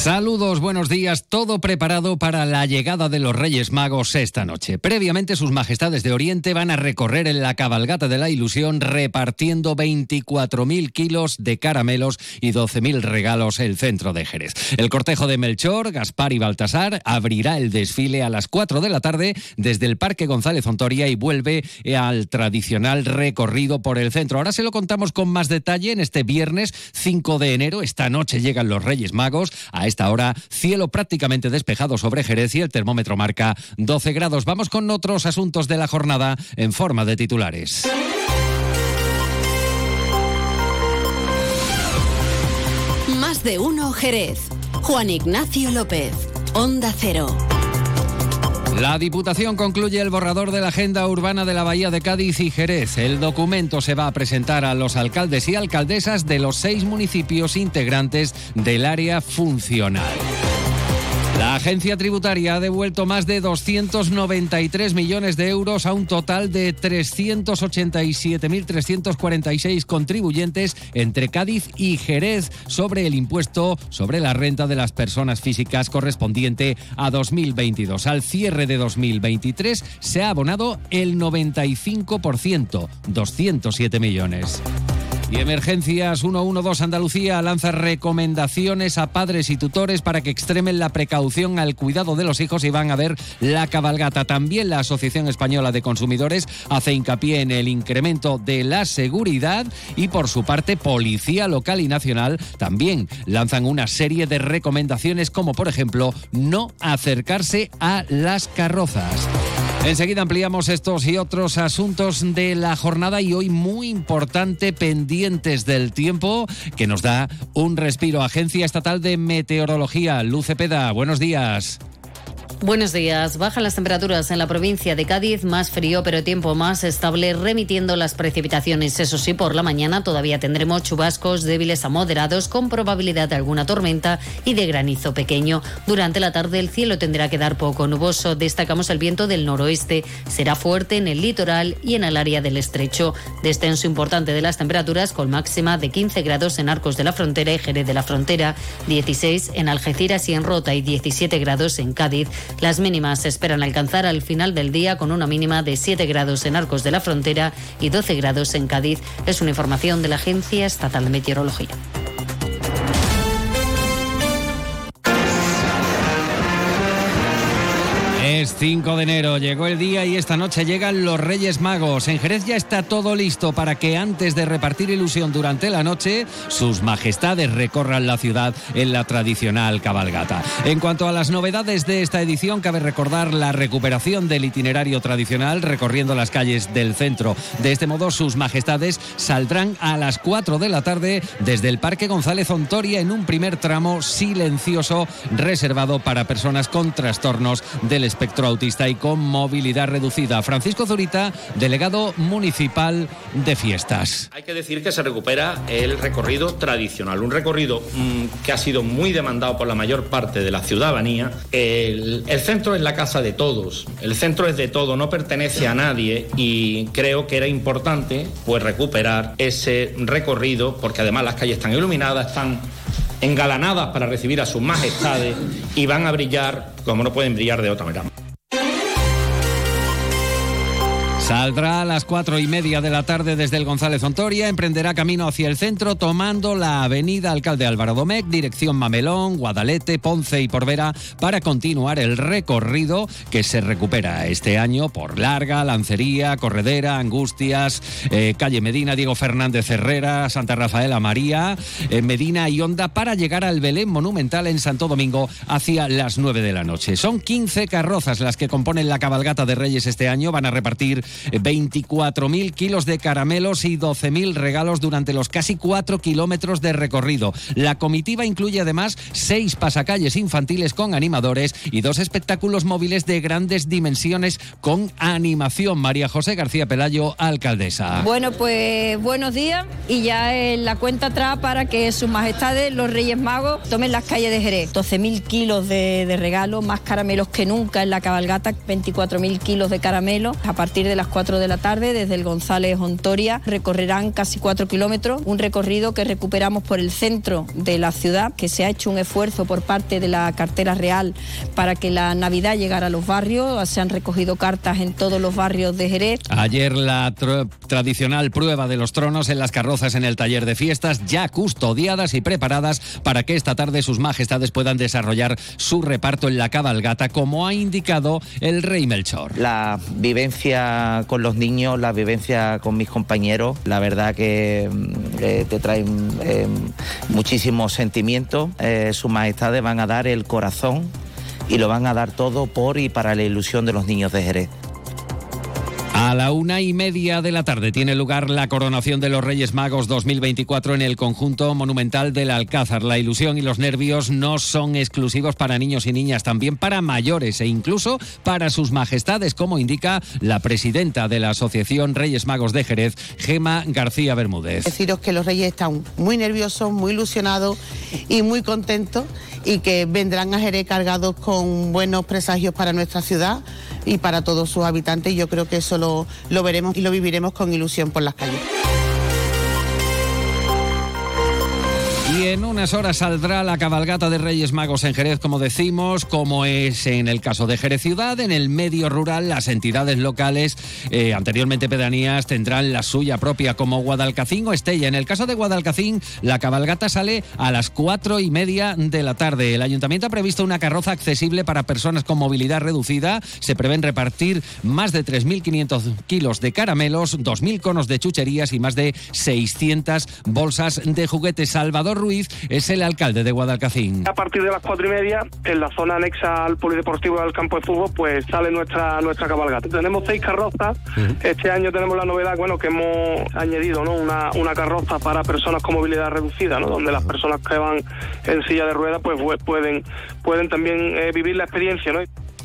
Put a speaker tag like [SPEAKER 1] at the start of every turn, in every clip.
[SPEAKER 1] Saludos, buenos días. Todo preparado para la llegada de los Reyes Magos esta noche. Previamente, sus majestades de Oriente van a recorrer en la cabalgata de la ilusión repartiendo 24.000 kilos de caramelos y 12.000 regalos el centro de Jerez. El cortejo de Melchor, Gaspar y Baltasar abrirá el desfile a las 4 de la tarde desde el Parque González Ontoria y vuelve al tradicional recorrido por el centro. Ahora se lo contamos con más detalle en este viernes 5 de enero. Esta noche llegan los Reyes Magos a esta hora, cielo prácticamente despejado sobre Jerez y el termómetro marca 12 grados. Vamos con otros asuntos de la jornada en forma de titulares.
[SPEAKER 2] Más de uno Jerez. Juan Ignacio López, Onda Cero.
[SPEAKER 1] La Diputación concluye el borrador de la Agenda Urbana de la Bahía de Cádiz y Jerez. El documento se va a presentar a los alcaldes y alcaldesas de los seis municipios integrantes del área funcional. La agencia tributaria ha devuelto más de 293 millones de euros a un total de 387.346 contribuyentes entre Cádiz y Jerez sobre el impuesto sobre la renta de las personas físicas correspondiente a 2022. Al cierre de 2023 se ha abonado el 95%, 207 millones. Y Emergencias 112 Andalucía lanza recomendaciones a padres y tutores para que extremen la precaución al cuidado de los hijos y van a ver la cabalgata. También la Asociación Española de Consumidores hace hincapié en el incremento de la seguridad y por su parte Policía Local y Nacional también lanzan una serie de recomendaciones como por ejemplo no acercarse a las carrozas. Enseguida ampliamos estos y otros asuntos de la jornada y hoy muy importante pendientes del tiempo que nos da un respiro. Agencia Estatal de Meteorología, Luce Peda, buenos días.
[SPEAKER 3] Buenos días. Bajan las temperaturas en la provincia de Cádiz, más frío pero tiempo más estable, remitiendo las precipitaciones. Eso sí, por la mañana todavía tendremos chubascos débiles a moderados con probabilidad de alguna tormenta y de granizo pequeño. Durante la tarde el cielo tendrá que dar poco nuboso. Destacamos el viento del noroeste. Será fuerte en el litoral y en el área del estrecho. Descenso importante de las temperaturas con máxima de 15 grados en Arcos de la Frontera y Jerez de la Frontera, 16 en Algeciras y en Rota y 17 grados en Cádiz. Las mínimas se esperan alcanzar al final del día con una mínima de 7 grados en Arcos de la Frontera y 12 grados en Cádiz. Es una información de la Agencia Estatal de Meteorología.
[SPEAKER 1] Es 5 de enero, llegó el día y esta noche llegan los Reyes Magos. En Jerez ya está todo listo para que antes de repartir ilusión durante la noche, sus majestades recorran la ciudad en la tradicional cabalgata. En cuanto a las novedades de esta edición, cabe recordar la recuperación del itinerario tradicional recorriendo las calles del centro. De este modo, sus majestades saldrán a las 4 de la tarde desde el Parque González Ontoria en un primer tramo silencioso reservado para personas con trastornos del espectro autista y con movilidad reducida. Francisco Zurita, delegado municipal de fiestas.
[SPEAKER 4] Hay que decir que se recupera el recorrido tradicional, un recorrido mmm, que ha sido muy demandado por la mayor parte de la ciudadanía. El, el centro es la casa de todos, el centro es de todo, no pertenece a nadie y creo que era importante pues recuperar ese recorrido porque además las calles están iluminadas, están engalanadas para recibir a sus majestades y van a brillar como no pueden brillar de otra manera.
[SPEAKER 1] Saldrá a las cuatro y media de la tarde desde el González Ontoria, emprenderá camino hacia el centro tomando la avenida Alcalde Álvaro Domecq, dirección Mamelón, Guadalete, Ponce y Porvera para continuar el recorrido que se recupera este año por Larga, Lancería, Corredera, Angustias, eh, Calle Medina, Diego Fernández Herrera, Santa Rafaela María, eh, Medina y Honda para llegar al Belén Monumental en Santo Domingo hacia las nueve de la noche. Son 15 carrozas las que componen la cabalgata de Reyes este año, van a repartir 24.000 kilos de caramelos y 12.000 regalos durante los casi 4 kilómetros de recorrido. La comitiva incluye además seis pasacalles infantiles con animadores y dos espectáculos móviles de grandes dimensiones con animación. María José García Pelayo, alcaldesa.
[SPEAKER 5] Bueno, pues buenos días y ya en la cuenta atrás para que sus majestades, los Reyes Magos, tomen las calles de Jerez. 12.000 kilos de, de regalos, más caramelos que nunca en la cabalgata, 24.000 kilos de caramelos a partir de las 4 de la tarde desde el González Ontoria. Recorrerán casi 4 kilómetros, un recorrido que recuperamos por el centro de la ciudad, que se ha hecho un esfuerzo por parte de la cartera real para que la Navidad llegara a los barrios. Se han recogido cartas en todos los barrios de Jerez.
[SPEAKER 1] Ayer la tradicional prueba de los tronos en las carrozas en el taller de fiestas, ya custodiadas y preparadas para que esta tarde sus majestades puedan desarrollar su reparto en la cabalgata, como ha indicado el rey Melchor.
[SPEAKER 6] La vivencia con los niños, la vivencia con mis compañeros, la verdad que mm, eh, te traen eh, muchísimos sentimientos. Eh, sus majestades van a dar el corazón y lo van a dar todo por y para la ilusión de los niños de Jerez.
[SPEAKER 1] A la una y media de la tarde tiene lugar la coronación de los Reyes Magos 2024 en el conjunto monumental del Alcázar. La ilusión y los nervios no son exclusivos para niños y niñas, también para mayores e incluso para sus majestades, como indica la presidenta de la Asociación Reyes Magos de Jerez, Gema García Bermúdez.
[SPEAKER 7] Deciros que los Reyes están muy nerviosos, muy ilusionados y muy contentos y que vendrán a Jerez cargados con buenos presagios para nuestra ciudad y para todos sus habitantes. Yo creo que eso lo, lo veremos y lo viviremos con ilusión por las calles.
[SPEAKER 1] Y en unas horas saldrá la cabalgata de Reyes Magos en Jerez, como decimos, como es en el caso de Jerez Ciudad. En el medio rural, las entidades locales, eh, anteriormente pedanías, tendrán la suya propia, como Guadalcacín o Estella. En el caso de Guadalcacín, la cabalgata sale a las cuatro y media de la tarde. El ayuntamiento ha previsto una carroza accesible para personas con movilidad reducida. Se prevén repartir más de 3.500 kilos de caramelos, 2.000 conos de chucherías y más de 600 bolsas de juguetes. Salvador Ruiz es el alcalde de Guadalcacín.
[SPEAKER 8] A partir de las cuatro y media, en la zona anexa al polideportivo del campo de fútbol, pues sale nuestra nuestra cabalgata. Tenemos seis carrozas. Este año tenemos la novedad, bueno, que hemos añadido, ¿no? Una, una carroza para personas con movilidad reducida, ¿no? Donde las personas que van en silla de ruedas, pues pueden pueden también eh, vivir la experiencia, ¿no?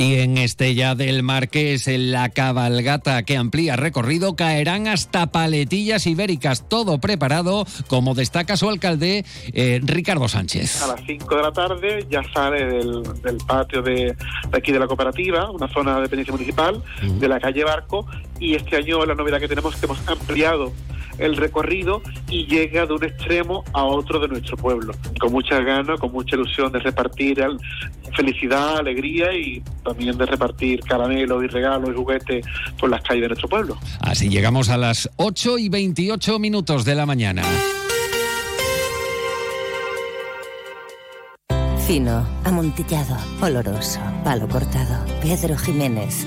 [SPEAKER 1] Y en Estella del Marqués, en la cabalgata que amplía recorrido, caerán hasta paletillas ibéricas, todo preparado, como destaca su alcalde eh, Ricardo Sánchez.
[SPEAKER 9] A las 5 de la tarde ya sale del, patio de, aquí de la cooperativa, una zona de dependencia municipal, de la calle Barco, y este año la novedad que tenemos es que hemos ampliado el recorrido y llega de un extremo a otro de nuestro pueblo, con mucha ganas, con mucha ilusión de repartir felicidad, alegría y también de repartir caramelos y regalos y juguetes por las calles de nuestro pueblo.
[SPEAKER 1] Así llegamos a las 8 y 28 minutos de la mañana.
[SPEAKER 10] Fino, amontillado, oloroso, palo cortado. Pedro Jiménez.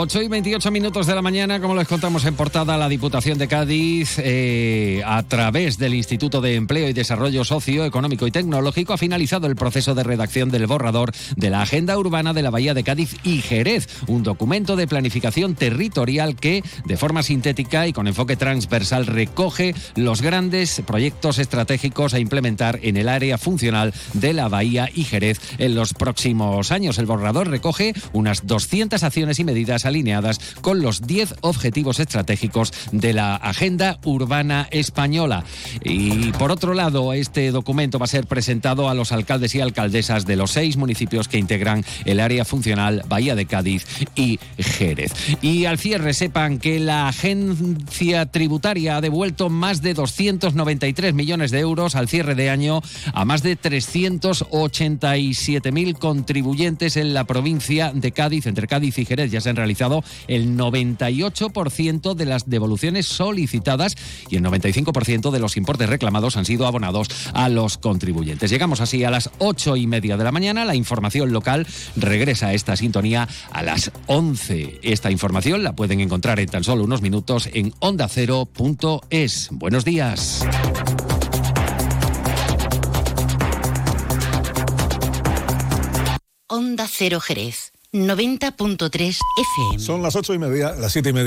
[SPEAKER 1] 8 y 28 minutos de la mañana, como les contamos en portada, la Diputación de Cádiz, eh, a través del Instituto de Empleo y Desarrollo Socioeconómico y Tecnológico, ha finalizado el proceso de redacción del borrador de la Agenda Urbana de la Bahía de Cádiz y Jerez, un documento de planificación territorial que, de forma sintética y con enfoque transversal, recoge los grandes proyectos estratégicos a implementar en el área funcional de la Bahía y Jerez en los próximos años. El borrador recoge unas 200 acciones y medidas alineadas con los 10 objetivos estratégicos de la Agenda Urbana Española. Y por otro lado, este documento va a ser presentado a los alcaldes y alcaldesas de los seis municipios que integran el área funcional Bahía de Cádiz y Jerez. Y al cierre sepan que la agencia tributaria ha devuelto más de 293 millones de euros al cierre de año a más de 387.000 contribuyentes en la provincia de Cádiz, entre Cádiz y Jerez. Ya se han realizado el 98% de las devoluciones solicitadas y el 95% de los importes reclamados han sido abonados a los contribuyentes. Llegamos así a las ocho y media de la mañana. La información local regresa a esta sintonía a las 11. Esta información la pueden encontrar en tan solo unos minutos en ondacero.es. Buenos días.
[SPEAKER 11] Onda Cero Jerez. 90.3 FM.
[SPEAKER 12] Son las ocho y media, las siete y media.